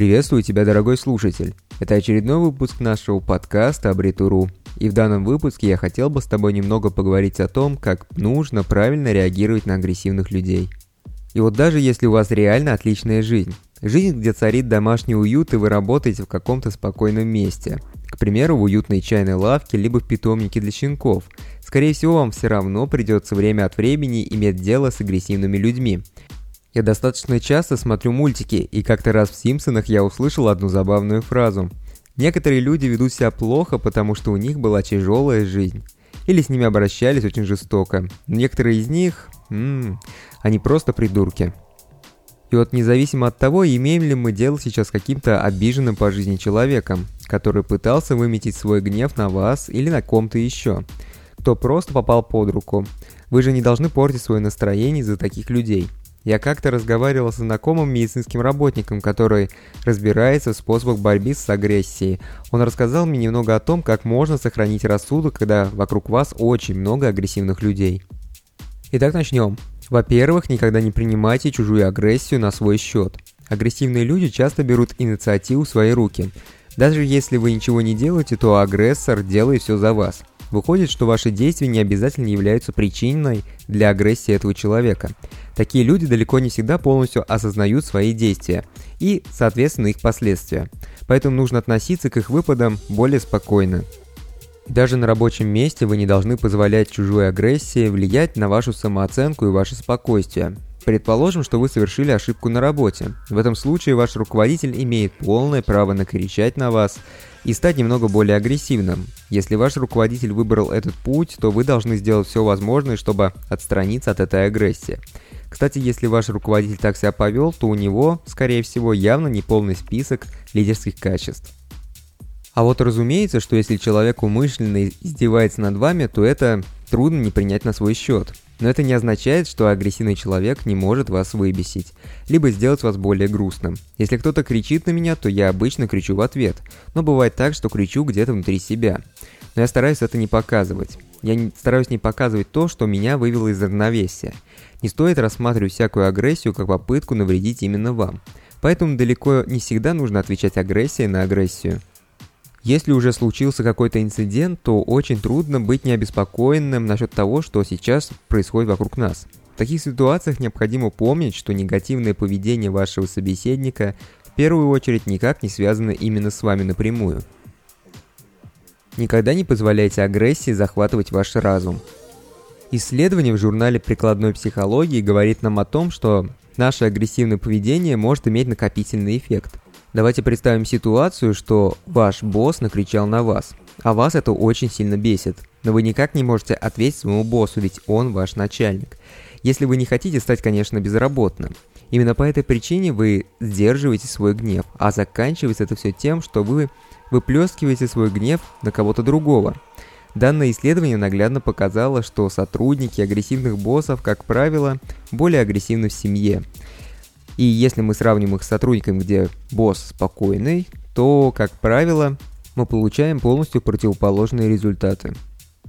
Приветствую тебя, дорогой слушатель. Это очередной выпуск нашего подкаста «Абритуру». И в данном выпуске я хотел бы с тобой немного поговорить о том, как нужно правильно реагировать на агрессивных людей. И вот даже если у вас реально отличная жизнь, жизнь, где царит домашний уют и вы работаете в каком-то спокойном месте, к примеру, в уютной чайной лавке, либо в питомнике для щенков, скорее всего вам все равно придется время от времени иметь дело с агрессивными людьми – я достаточно часто смотрю мультики, и как-то раз в «Симпсонах» я услышал одну забавную фразу. Некоторые люди ведут себя плохо, потому что у них была тяжелая жизнь. Или с ними обращались очень жестоко. Некоторые из них... М-м, они просто придурки. И вот независимо от того, имеем ли мы дело сейчас с каким-то обиженным по жизни человеком, который пытался выметить свой гнев на вас или на ком-то еще, кто просто попал под руку, вы же не должны портить свое настроение из-за таких людей – я как-то разговаривал с знакомым медицинским работником, который разбирается в способах борьбы с агрессией. Он рассказал мне немного о том, как можно сохранить рассудок, когда вокруг вас очень много агрессивных людей. Итак, начнем. Во-первых, никогда не принимайте чужую агрессию на свой счет. Агрессивные люди часто берут инициативу в свои руки. Даже если вы ничего не делаете, то агрессор делает все за вас. Выходит, что ваши действия не обязательно являются причиной для агрессии этого человека. Такие люди далеко не всегда полностью осознают свои действия и, соответственно, их последствия. Поэтому нужно относиться к их выпадам более спокойно. Даже на рабочем месте вы не должны позволять чужой агрессии влиять на вашу самооценку и ваше спокойствие. Предположим, что вы совершили ошибку на работе. В этом случае ваш руководитель имеет полное право накричать на вас и стать немного более агрессивным. Если ваш руководитель выбрал этот путь, то вы должны сделать все возможное, чтобы отстраниться от этой агрессии. Кстати, если ваш руководитель так себя повел, то у него, скорее всего, явно не полный список лидерских качеств. А вот разумеется, что если человек умышленно издевается над вами, то это трудно не принять на свой счет. Но это не означает, что агрессивный человек не может вас выбесить, либо сделать вас более грустным. Если кто-то кричит на меня, то я обычно кричу в ответ, но бывает так, что кричу где-то внутри себя. Но я стараюсь это не показывать. Я стараюсь не показывать то, что меня вывело из равновесия. Не стоит рассматривать всякую агрессию как попытку навредить именно вам. Поэтому далеко не всегда нужно отвечать агрессией на агрессию. Если уже случился какой-то инцидент, то очень трудно быть необеспокоенным насчет того, что сейчас происходит вокруг нас. В таких ситуациях необходимо помнить, что негативное поведение вашего собеседника в первую очередь никак не связано именно с вами напрямую. Никогда не позволяйте агрессии захватывать ваш разум. Исследование в журнале прикладной психологии говорит нам о том, что наше агрессивное поведение может иметь накопительный эффект – Давайте представим ситуацию, что ваш босс накричал на вас, а вас это очень сильно бесит, но вы никак не можете ответить своему боссу, ведь он ваш начальник. Если вы не хотите стать, конечно, безработным. Именно по этой причине вы сдерживаете свой гнев, а заканчивается это все тем, что вы выплескиваете свой гнев на кого-то другого. Данное исследование наглядно показало, что сотрудники агрессивных боссов, как правило, более агрессивны в семье. И если мы сравним их с сотрудниками, где босс спокойный, то, как правило, мы получаем полностью противоположные результаты.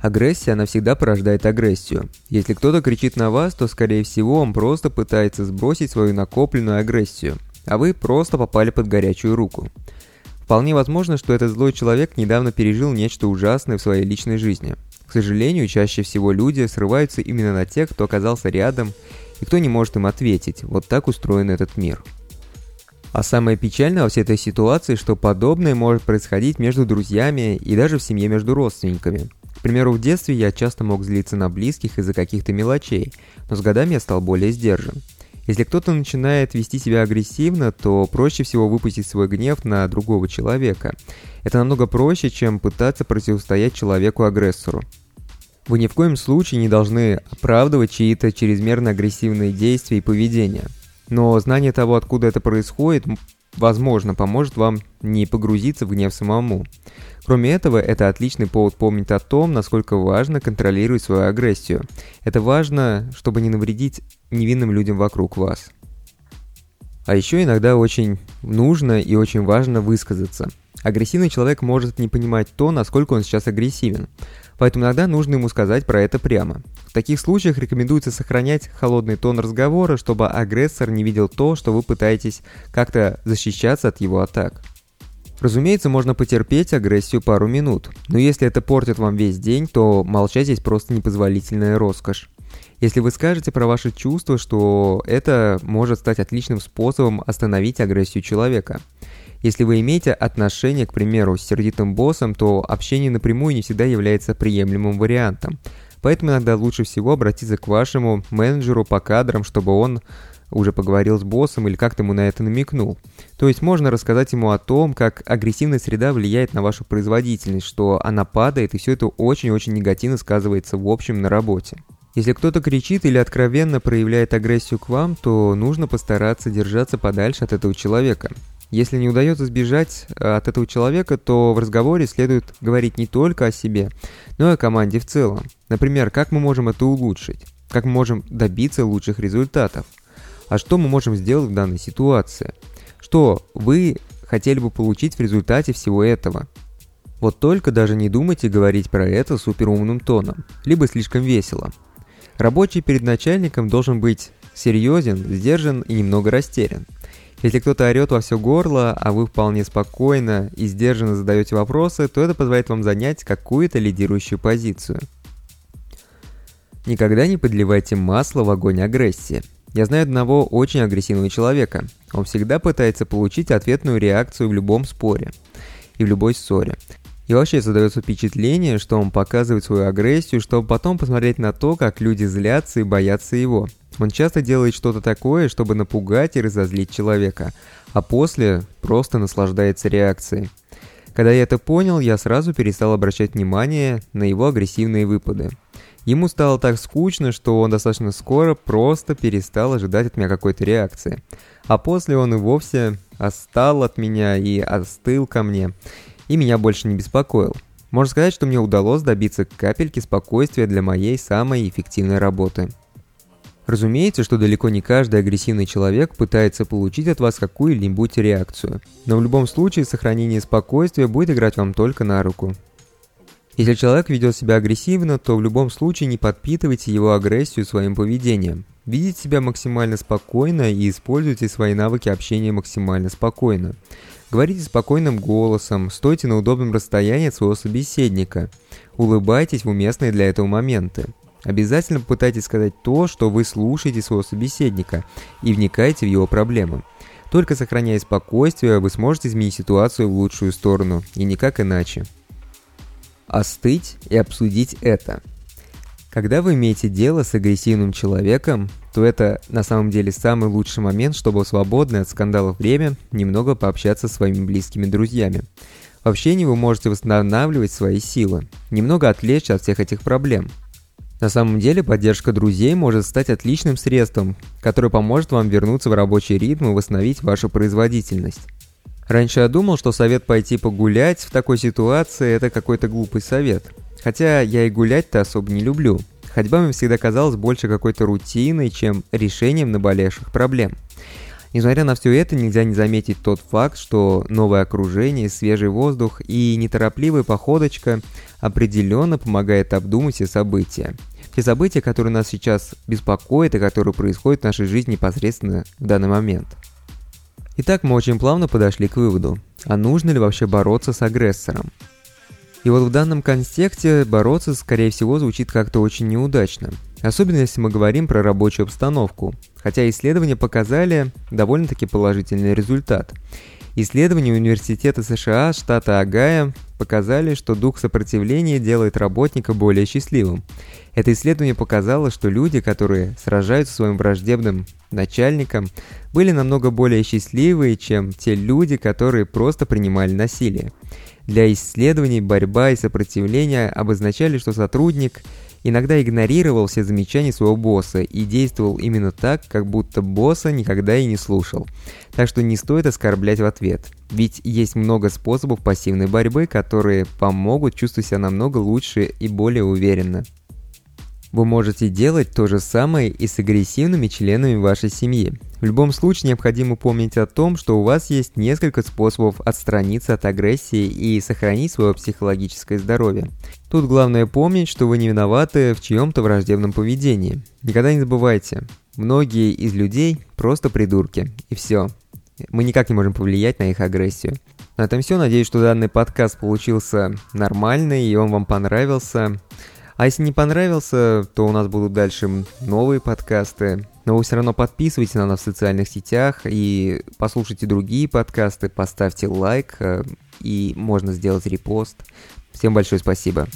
Агрессия, она всегда порождает агрессию. Если кто-то кричит на вас, то, скорее всего, он просто пытается сбросить свою накопленную агрессию, а вы просто попали под горячую руку. Вполне возможно, что этот злой человек недавно пережил нечто ужасное в своей личной жизни. К сожалению, чаще всего люди срываются именно на тех, кто оказался рядом и кто не может им ответить. Вот так устроен этот мир. А самое печальное во всей этой ситуации, что подобное может происходить между друзьями и даже в семье между родственниками. К примеру, в детстве я часто мог злиться на близких из-за каких-то мелочей, но с годами я стал более сдержан. Если кто-то начинает вести себя агрессивно, то проще всего выпустить свой гнев на другого человека. Это намного проще, чем пытаться противостоять человеку-агрессору. Вы ни в коем случае не должны оправдывать чьи-то чрезмерно агрессивные действия и поведение. Но знание того, откуда это происходит, возможно, поможет вам не погрузиться в гнев самому. Кроме этого, это отличный повод помнить о том, насколько важно контролировать свою агрессию. Это важно, чтобы не навредить невинным людям вокруг вас. А еще иногда очень нужно и очень важно высказаться. Агрессивный человек может не понимать то, насколько он сейчас агрессивен. Поэтому иногда нужно ему сказать про это прямо. В таких случаях рекомендуется сохранять холодный тон разговора, чтобы агрессор не видел то, что вы пытаетесь как-то защищаться от его атак. Разумеется, можно потерпеть агрессию пару минут, но если это портит вам весь день, то молчать здесь просто непозволительная роскошь. Если вы скажете про ваши чувства, что это может стать отличным способом остановить агрессию человека. Если вы имеете отношение, к примеру, с сердитым боссом, то общение напрямую не всегда является приемлемым вариантом. Поэтому иногда лучше всего обратиться к вашему менеджеру по кадрам, чтобы он уже поговорил с боссом или как-то ему на это намекнул. То есть можно рассказать ему о том, как агрессивная среда влияет на вашу производительность, что она падает, и все это очень-очень негативно сказывается в общем на работе. Если кто-то кричит или откровенно проявляет агрессию к вам, то нужно постараться держаться подальше от этого человека. Если не удается сбежать э, от этого человека, то в разговоре следует говорить не только о себе, но и о команде в целом. Например, как мы можем это улучшить? Как мы можем добиться лучших результатов? А что мы можем сделать в данной ситуации? Что вы хотели бы получить в результате всего этого? Вот только даже не думайте говорить про это суперумным тоном, либо слишком весело. Рабочий перед начальником должен быть серьезен, сдержан и немного растерян. Если кто-то орет во все горло, а вы вполне спокойно и сдержанно задаете вопросы, то это позволяет вам занять какую-то лидирующую позицию. Никогда не подливайте масло в огонь агрессии. Я знаю одного очень агрессивного человека. Он всегда пытается получить ответную реакцию в любом споре и в любой ссоре. И вообще создается впечатление, что он показывает свою агрессию, чтобы потом посмотреть на то, как люди злятся и боятся его. Он часто делает что-то такое, чтобы напугать и разозлить человека, а после просто наслаждается реакцией. Когда я это понял, я сразу перестал обращать внимание на его агрессивные выпады. Ему стало так скучно, что он достаточно скоро просто перестал ожидать от меня какой-то реакции. А после он и вовсе остал от меня и остыл ко мне, и меня больше не беспокоил. Можно сказать, что мне удалось добиться капельки спокойствия для моей самой эффективной работы. Разумеется, что далеко не каждый агрессивный человек пытается получить от вас какую-нибудь реакцию, но в любом случае сохранение спокойствия будет играть вам только на руку. Если человек ведет себя агрессивно, то в любом случае не подпитывайте его агрессию своим поведением. Видите себя максимально спокойно и используйте свои навыки общения максимально спокойно. Говорите спокойным голосом, стойте на удобном расстоянии от своего собеседника. Улыбайтесь в уместные для этого моменты. Обязательно попытайтесь сказать то, что вы слушаете своего собеседника, и вникайте в его проблемы. Только сохраняя спокойствие, вы сможете изменить ситуацию в лучшую сторону, и никак иначе. Остыть и обсудить это. Когда вы имеете дело с агрессивным человеком, то это на самом деле самый лучший момент, чтобы в свободное от скандалов время немного пообщаться с своими близкими друзьями. В общении вы можете восстанавливать свои силы, немного отвлечься от всех этих проблем – на самом деле поддержка друзей может стать отличным средством, которое поможет вам вернуться в рабочий ритм и восстановить вашу производительность. Раньше я думал, что совет пойти погулять в такой ситуации – это какой-то глупый совет. Хотя я и гулять-то особо не люблю. Ходьба мне всегда казалась больше какой-то рутиной, чем решением наболевших проблем. Несмотря на все это, нельзя не заметить тот факт, что новое окружение, свежий воздух и неторопливая походочка определенно помогает обдумать все события. Те события, которые нас сейчас беспокоят и которые происходят в нашей жизни непосредственно в данный момент. Итак, мы очень плавно подошли к выводу, а нужно ли вообще бороться с агрессором? И вот в данном контексте бороться, скорее всего, звучит как-то очень неудачно. Особенно если мы говорим про рабочую обстановку. Хотя исследования показали довольно-таки положительный результат. Исследования Университета США штата Огайо показали, что дух сопротивления делает работника более счастливым. Это исследование показало, что люди, которые сражаются с своим враждебным начальником, были намного более счастливые, чем те люди, которые просто принимали насилие. Для исследований борьба и сопротивление обозначали, что сотрудник – иногда игнорировал все замечания своего босса и действовал именно так, как будто босса никогда и не слушал. Так что не стоит оскорблять в ответ. Ведь есть много способов пассивной борьбы, которые помогут чувствовать себя намного лучше и более уверенно. Вы можете делать то же самое и с агрессивными членами вашей семьи. В любом случае необходимо помнить о том, что у вас есть несколько способов отстраниться от агрессии и сохранить свое психологическое здоровье. Тут главное помнить, что вы не виноваты в чьем-то враждебном поведении. Никогда не забывайте, многие из людей просто придурки, и все. Мы никак не можем повлиять на их агрессию. На этом все. Надеюсь, что данный подкаст получился нормальный и он вам понравился. А если не понравился, то у нас будут дальше новые подкасты. Но вы все равно подписывайтесь на нас в социальных сетях и послушайте другие подкасты, поставьте лайк э, и можно сделать репост. Всем большое спасибо.